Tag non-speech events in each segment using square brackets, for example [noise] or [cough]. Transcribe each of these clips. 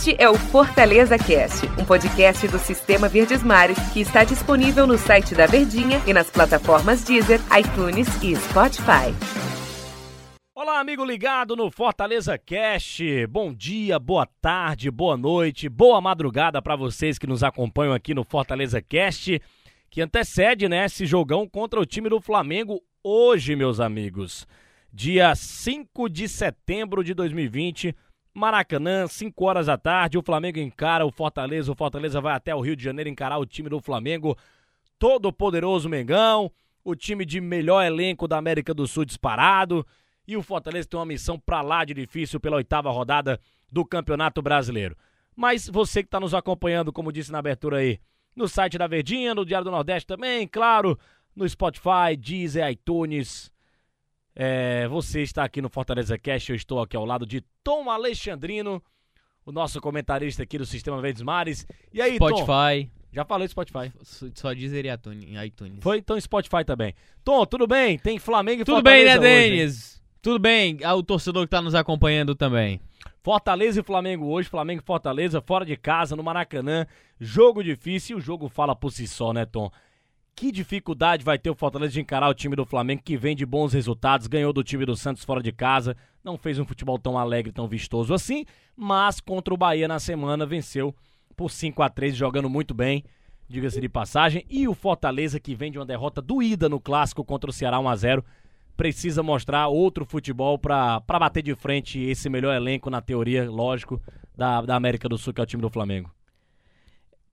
Este é o Fortaleza Cast, um podcast do Sistema Verdes Mares que está disponível no site da Verdinha e nas plataformas Deezer, iTunes e Spotify. Olá, amigo ligado no Fortaleza Cast. Bom dia, boa tarde, boa noite, boa madrugada para vocês que nos acompanham aqui no Fortaleza Cast, que antecede, né, esse jogão contra o time do Flamengo hoje, meus amigos. Dia 5 de setembro de 2020, Maracanã, 5 horas da tarde, o Flamengo encara o Fortaleza, o Fortaleza vai até o Rio de Janeiro encarar o time do Flamengo, todo poderoso Mengão, o time de melhor elenco da América do Sul disparado, e o Fortaleza tem uma missão pra lá de difícil pela oitava rodada do Campeonato Brasileiro. Mas você que está nos acompanhando, como disse na abertura aí, no site da Verdinha, no Diário do Nordeste também, claro, no Spotify, Deezer, iTunes. É, você está aqui no Fortaleza Cast, eu estou aqui ao lado de Tom Alexandrino, o nosso comentarista aqui do Sistema Verdes Mares. E aí, Spotify. Tom? Já falei do Spotify. Só Deezer e iTunes. Foi? Então Spotify também. Tom, tudo bem? Tem Flamengo e tudo Fortaleza Tudo bem, né, hoje, Denis? Tudo bem, o torcedor que está nos acompanhando também. Fortaleza e Flamengo hoje, Flamengo e Fortaleza, fora de casa, no Maracanã. Jogo difícil, o jogo fala por si só, né, Tom? Que dificuldade vai ter o Fortaleza de encarar o time do Flamengo, que vem de bons resultados, ganhou do time do Santos fora de casa, não fez um futebol tão alegre, tão vistoso assim, mas contra o Bahia na semana venceu por 5 a 3 jogando muito bem, diga-se de passagem. E o Fortaleza, que vem de uma derrota doída no clássico contra o Ceará 1 a 0 precisa mostrar outro futebol para bater de frente esse melhor elenco, na teoria, lógico, da, da América do Sul, que é o time do Flamengo.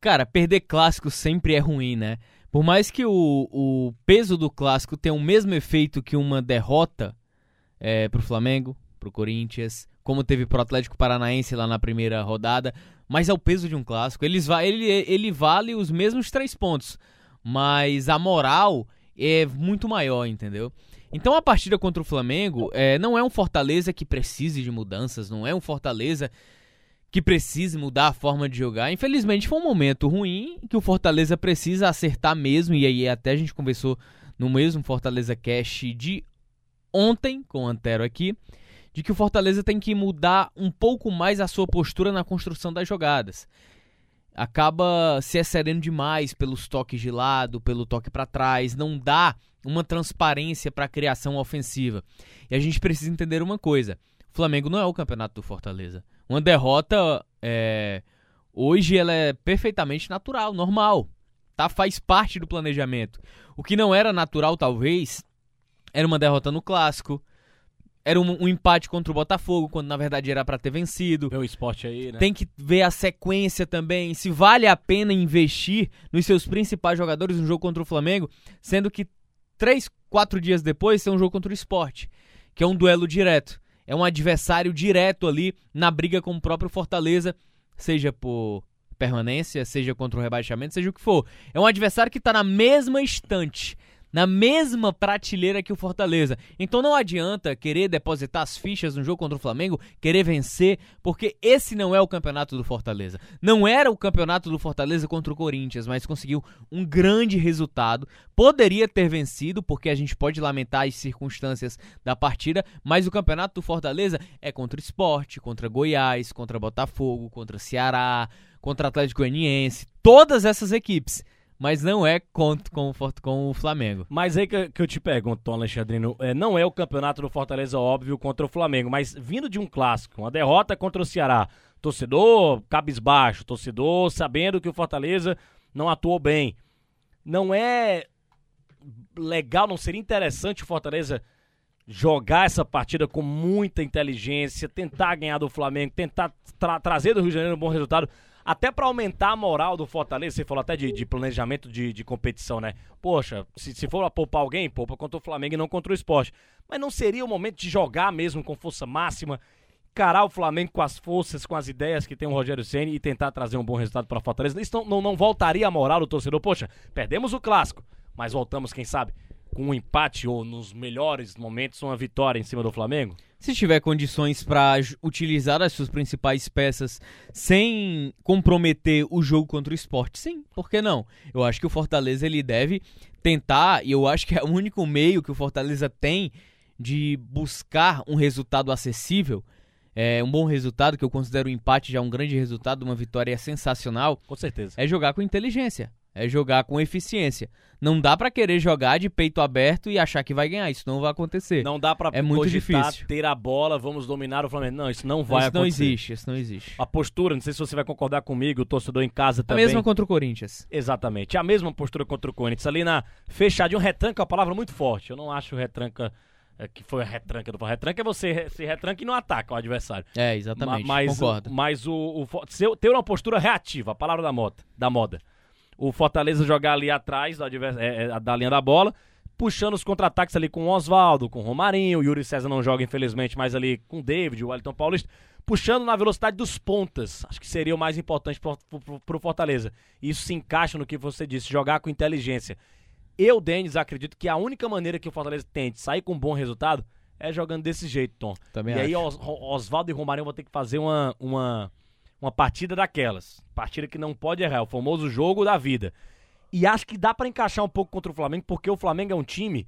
Cara, perder clássico sempre é ruim, né? Por mais que o, o peso do clássico tenha o mesmo efeito que uma derrota é, pro Flamengo, pro Corinthians, como teve pro Atlético Paranaense lá na primeira rodada, mas é o peso de um clássico. Eles, ele, ele vale os mesmos três pontos, mas a moral é muito maior, entendeu? Então a partida contra o Flamengo é, não é um Fortaleza que precise de mudanças, não é um Fortaleza que precise mudar a forma de jogar. Infelizmente foi um momento ruim que o Fortaleza precisa acertar mesmo, e aí até a gente conversou no mesmo Fortaleza Cash de ontem com o Antero aqui, de que o Fortaleza tem que mudar um pouco mais a sua postura na construção das jogadas. Acaba se excedendo demais pelos toques de lado, pelo toque para trás, não dá uma transparência para a criação ofensiva. E a gente precisa entender uma coisa: o Flamengo não é o campeonato do Fortaleza. Uma derrota é, hoje ela é perfeitamente natural, normal. Tá? Faz parte do planejamento. O que não era natural, talvez, era uma derrota no clássico. Era um, um empate contra o Botafogo, quando na verdade era para ter vencido. Meu esporte aí, né? Tem que ver a sequência também, se vale a pena investir nos seus principais jogadores no jogo contra o Flamengo, sendo que três, quatro dias depois tem um jogo contra o esporte, que é um duelo direto. É um adversário direto ali na briga com o próprio Fortaleza, seja por permanência, seja contra o rebaixamento, seja o que for. É um adversário que está na mesma estante na mesma prateleira que o Fortaleza. Então não adianta querer depositar as fichas no jogo contra o Flamengo, querer vencer, porque esse não é o campeonato do Fortaleza. Não era o campeonato do Fortaleza contra o Corinthians, mas conseguiu um grande resultado. Poderia ter vencido, porque a gente pode lamentar as circunstâncias da partida, mas o campeonato do Fortaleza é contra o Esporte, contra Goiás, contra Botafogo, contra Ceará, contra Atlético Goianiense, todas essas equipes mas não é contra com, com o Flamengo. Mas aí que, que eu te pergunto, Tom Alexandrino, é, não é o campeonato do Fortaleza óbvio contra o Flamengo, mas vindo de um clássico, uma derrota contra o Ceará, torcedor cabisbaixo, torcedor sabendo que o Fortaleza não atuou bem, não é legal, não seria interessante o Fortaleza jogar essa partida com muita inteligência, tentar ganhar do Flamengo, tentar tra trazer do Rio de Janeiro um bom resultado, até para aumentar a moral do Fortaleza, você falou até de, de planejamento de, de, competição, né? Poxa, se, se for poupar alguém, poupa contra o Flamengo e não contra o esporte. Mas não seria o momento de jogar mesmo com força máxima, encarar o Flamengo com as forças, com as ideias que tem o Rogério Ceni e tentar trazer um bom resultado para Fortaleza? Isso não, não, não voltaria a moral do torcedor? Poxa, perdemos o clássico, mas voltamos, quem sabe, com um empate ou nos melhores momentos uma vitória em cima do Flamengo? Se tiver condições para utilizar as suas principais peças sem comprometer o jogo contra o esporte, sim, por que não? Eu acho que o Fortaleza ele deve tentar, e eu acho que é o único meio que o Fortaleza tem de buscar um resultado acessível é, um bom resultado, que eu considero o empate já um grande resultado, uma vitória sensacional, Com certeza. é jogar com inteligência, é jogar com eficiência. Não dá pra querer jogar de peito aberto e achar que vai ganhar, isso não vai acontecer. Não dá pra É muito difícil. ter a bola, vamos dominar o Flamengo. Não, isso não vai isso não acontecer. existe, isso não existe. A postura, não sei se você vai concordar comigo, o torcedor em casa A também. mesma contra o Corinthians. Exatamente. A mesma postura contra o Corinthians. Ali na fechadinha, um retranca é uma palavra muito forte. Eu não acho retranca é, que foi a retranca do Retranca é você se retranca e não ataca o adversário. É, exatamente, Ma- mas, concordo. Mas o, o ter uma postura reativa, a palavra da moda. Da moda. O Fortaleza jogar ali atrás advers- é, é, da linha da bola, puxando os contra-ataques ali com o Oswaldo, com o Romarinho, o Yuri César não joga, infelizmente, mas ali com o David, o Wellington Paulista, puxando na velocidade dos pontas. Acho que seria o mais importante pro, pro, pro Fortaleza. Isso se encaixa no que você disse, jogar com inteligência. Eu, Denis, acredito que a única maneira que o Fortaleza tem de sair com um bom resultado é jogando desse jeito, Tom. Também e aí acho. Os- Ro- Oswaldo e Romarinho vão ter que fazer uma, uma, uma partida daquelas. Partida que não pode errar, o famoso jogo da vida. E acho que dá pra encaixar um pouco contra o Flamengo, porque o Flamengo é um time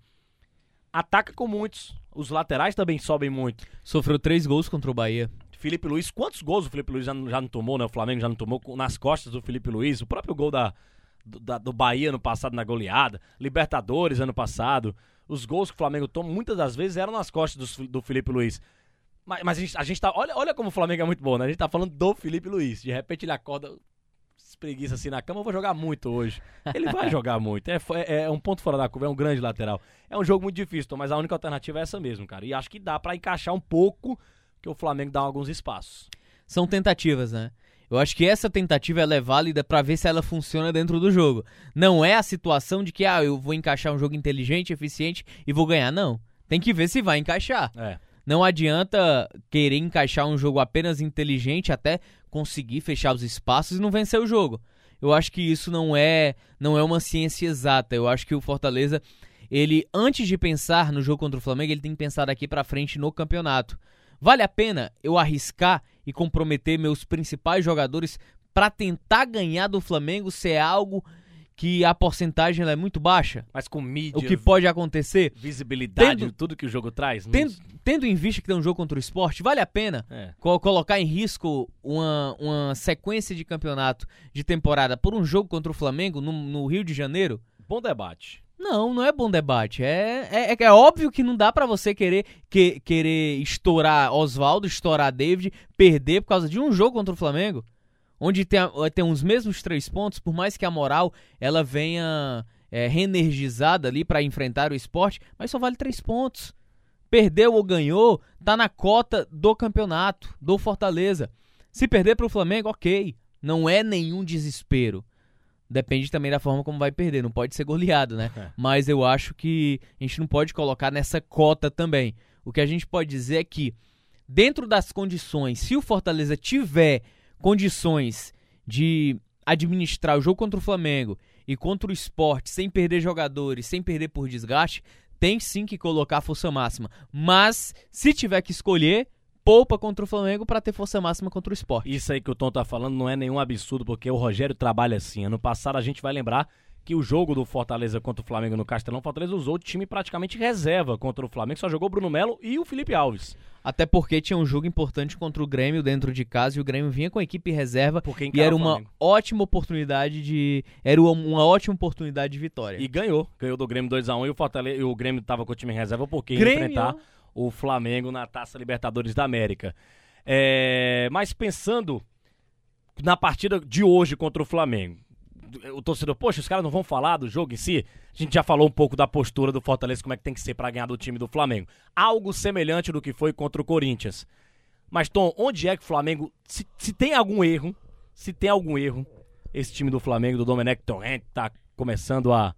ataca com muitos. Os laterais também sobem muito. Sofreu três gols contra o Bahia. Felipe Luiz, quantos gols o Felipe Luiz já, não- já não tomou, né? O Flamengo já não tomou nas costas do Felipe Luiz. O próprio gol da, do, da- do Bahia ano passado na goleada. Libertadores ano passado. Os gols que o Flamengo toma muitas das vezes eram nas costas do, do Felipe Luiz. Mas, mas a, gente, a gente tá. Olha, olha como o Flamengo é muito bom, né? A gente tá falando do Felipe Luiz. De repente ele acorda, espreguiça assim na cama, eu vou jogar muito hoje. Ele vai [laughs] jogar muito. É, é- é um ponto fora da curva, é um grande lateral. É um jogo muito difícil, mas a única alternativa é essa mesmo, cara. E acho que dá pra encaixar um pouco, que o Flamengo dá alguns espaços. São tentativas, né? Eu acho que essa tentativa é válida pra ver se ela funciona dentro do jogo. Não é a situação de que ah, eu vou encaixar um jogo inteligente, eficiente e vou ganhar. Não. Tem que ver se vai encaixar. É. Não adianta querer encaixar um jogo apenas inteligente até conseguir fechar os espaços e não vencer o jogo. Eu acho que isso não é não é uma ciência exata. Eu acho que o Fortaleza, ele antes de pensar no jogo contra o Flamengo, ele tem que pensar daqui pra frente no campeonato. Vale a pena eu arriscar e comprometer meus principais jogadores pra tentar ganhar do Flamengo se é algo que a porcentagem é muito baixa? Mas com mídia, O que pode acontecer? visibilidade, Tendo- tudo que o jogo traz. Tendo, tendo em vista que tem um jogo contra o esporte, vale a pena É. co- colocar em risco uma, uma sequência de campeonato de temporada por um jogo contra o Flamengo no, no Rio de Janeiro? Bom debate. Não, não é bom debate. É, é, é óbvio que não dá pra você querer, que- querer estourar Oswaldo, estourar David, perder por causa de um jogo contra o Flamengo, onde tem, a- tem os mesmos três pontos, por mais que a moral ela venha é, reenergizada ali pra enfrentar o esporte, mas só vale três pontos. Perdeu ou ganhou, tá na cota do campeonato, do Fortaleza. Se perder pro Flamengo, ok. Não é nenhum desespero. Depende também da forma como vai perder, não pode ser goleado, né? Mas eu acho que a gente não pode colocar nessa cota também. O que a gente pode dizer é que, dentro das condições, se o Fortaleza tiver condições de administrar o jogo contra o Flamengo e contra o esporte sem perder jogadores, sem perder por desgaste, tem sim que colocar a força máxima. Mas, se tiver que escolher, poupa contra o Flamengo para ter força máxima contra o esporte. Isso aí que o Tom tá falando não é nenhum absurdo, porque o Rogério trabalha assim. Ano passado a gente vai lembrar que o jogo do Fortaleza contra o Flamengo no Castelão, o Fortaleza usou o time praticamente reserva contra o Flamengo, só jogou o Bruno Melo e o Felipe Alves. Até porque tinha um jogo importante contra o Grêmio dentro de casa e o Grêmio vinha com a equipe reserva Porque e era uma ótima oportunidade de era uma- ótima oportunidade de vitória. E ganhou. Ganhou do Grêmio 2x1 e o Fortaleza e o Grêmio tava com o time em reserva porque ia Grêmio. enfrentar o Flamengo na Taça Libertadores da América. É, mas pensando na partida de hoje contra o Flamengo, o torcedor, poxa, os caras não vão falar do jogo em si? A gente já falou um pouco da postura do Fortaleza, como é que tem que ser pra ganhar do time do Flamengo. Algo semelhante do que foi contra o Corinthians. Mas, Tom, onde é que o Flamengo. Se, se tem algum erro, se tem algum erro, esse time do Flamengo, do Domenech Torrent, tá começando a,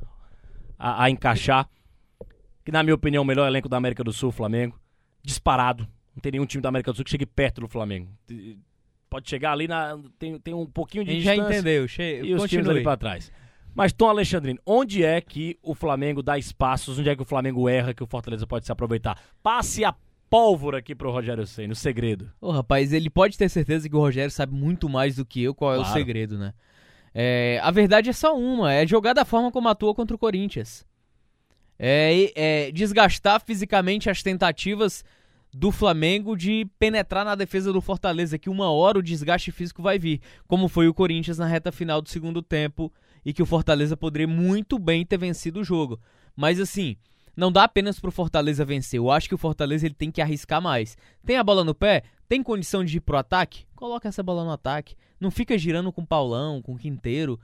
a, a encaixar. Que, na minha opinião, é o melhor elenco da América do Sul, o Flamengo. Disparado. Não tem nenhum time da América do Sul que chegue perto do Flamengo. Pode chegar ali na. Tem, tem um pouquinho de gente já distância entendeu, che... e os times ali continue. pra trás. Mas, Tom Alexandrino, onde é que o Flamengo dá espaços? Onde é que o Flamengo erra que o Fortaleza pode se aproveitar? Passe a pólvora aqui pro Rogério Senna, o segredo. Ô, rapaz, ele pode ter certeza que o Rogério sabe muito mais do que eu qual é o Claro. segredo, né? É, a verdade é só uma, é jogar da forma como atua contra o Corinthians. É, é desgastar fisicamente as tentativas do Flamengo de penetrar na defesa do Fortaleza, que uma hora o desgaste físico vai vir, como foi o Corinthians na reta final do segundo tempo e que o Fortaleza poderia muito bem ter vencido o jogo. Mas assim, não dá apenas pro Fortaleza vencer. Eu acho que o Fortaleza ele tem que arriscar mais. Tem a bola no pé? Tem condição de ir pro ataque? Coloca essa bola no ataque. Não fica girando com o Paulão, com o Quinteiro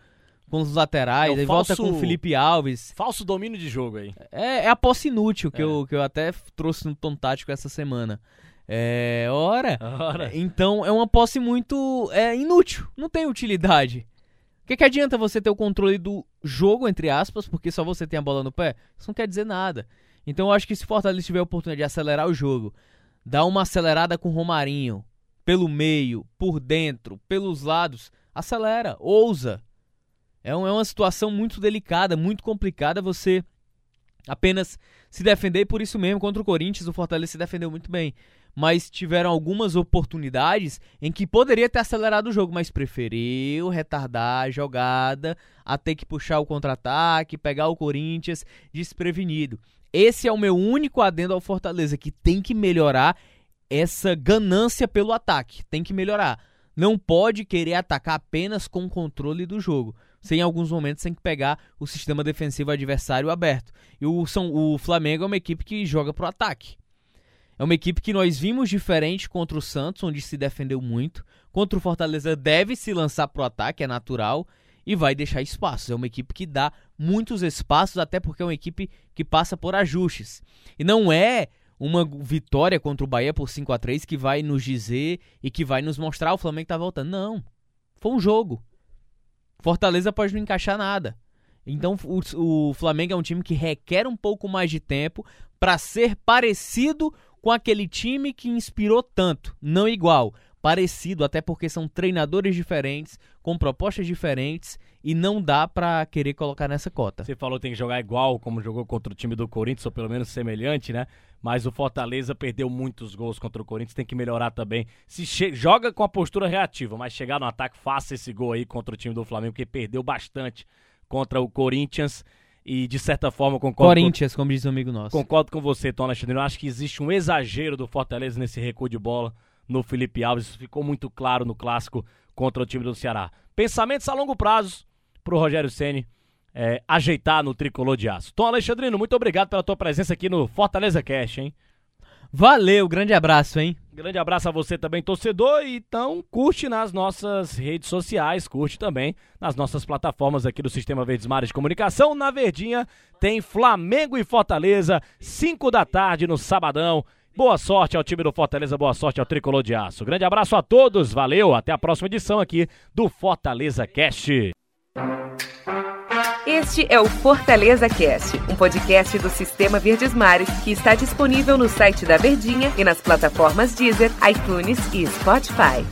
com os laterais, é aí falso, volta com o Felipe Alves. Falso domínio de jogo aí. É, é a posse inútil que, é. eu, que eu até trouxe no tom tático essa semana. É. Ora. ora. Então é uma posse muito é, inútil. Não tem utilidade. O que, que adianta você ter o controle do jogo, entre aspas, porque só você tem a bola no pé? Isso não quer dizer nada. Então eu acho que se Fortaleza tiver a oportunidade de acelerar o jogo, dar uma acelerada com o Romarinho, pelo meio, por dentro, pelos lados, acelera, ousa. É, um, é uma situação muito delicada, muito complicada você apenas se defender, e por isso mesmo, contra o Corinthians, o Fortaleza se defendeu muito bem. Mas tiveram algumas oportunidades em que poderia ter acelerado o jogo, mas preferiu retardar a jogada, a ter que puxar o contra-ataque, pegar o Corinthians desprevenido. Esse é o meu único adendo ao Fortaleza, que tem que melhorar essa ganância pelo ataque. Tem que melhorar. Não pode querer atacar apenas com o controle do jogo. Sem em alguns momentos tem que pegar o sistema defensivo adversário aberto. E o, são, o Flamengo é uma equipe que joga pro ataque. É uma equipe que nós vimos diferente contra o Santos, onde se defendeu muito. Contra o Fortaleza deve se lançar pro ataque, é natural, e vai deixar espaços. É uma equipe que dá muitos espaços, até porque é uma equipe que passa por ajustes. E não é uma vitória contra o Bahia por 5 a 3 que vai nos dizer e que vai nos mostrar o Flamengo tá voltando. Não. Foi um jogo. Fortaleza pode não encaixar nada. Então o, o Flamengo é um time que requer um pouco mais de tempo para ser parecido com aquele time que inspirou tanto, não igual, parecido, até porque são treinadores diferentes, com propostas diferentes e não dá para querer colocar nessa cota. Você falou que tem que jogar igual como jogou contra o time do Corinthians, ou pelo menos semelhante, né? Mas o Fortaleza perdeu muitos gols contra o Corinthians, tem que melhorar também. Se joga com a postura reativa, mas chegar no ataque, faça esse gol aí contra o time do Flamengo, que perdeu bastante contra o Corinthians. E de certa forma concordo. Corinthians, com, como diz um amigo nosso. Concordo com você, Tom Alexandre. Eu acho que existe um exagero do Fortaleza nesse recuo de bola no Felipe Alves. Isso ficou muito claro no clássico contra o time do Ceará. Pensamentos a longo prazo pro Rogério Ceni é, ajeitar no tricolor de aço. Tom Alexandrino, muito obrigado pela tua presença aqui no Fortaleza Cash, hein? Valeu, grande abraço, hein? Grande abraço a você também, torcedor. Então, curte nas nossas redes sociais, curte também nas nossas plataformas aqui do Sistema Verdes Mares de Comunicação. Na Verdinha tem Flamengo e Fortaleza, 5 da tarde no sabadão. Boa sorte ao time do Fortaleza, boa sorte ao Tricolor de Aço. Grande abraço a todos, valeu, até a próxima edição aqui do Fortaleza Cast. Este é o Fortaleza Cast, um podcast do Sistema Verdes Mares que está disponível no site da Verdinha e nas plataformas Deezer, iTunes e Spotify.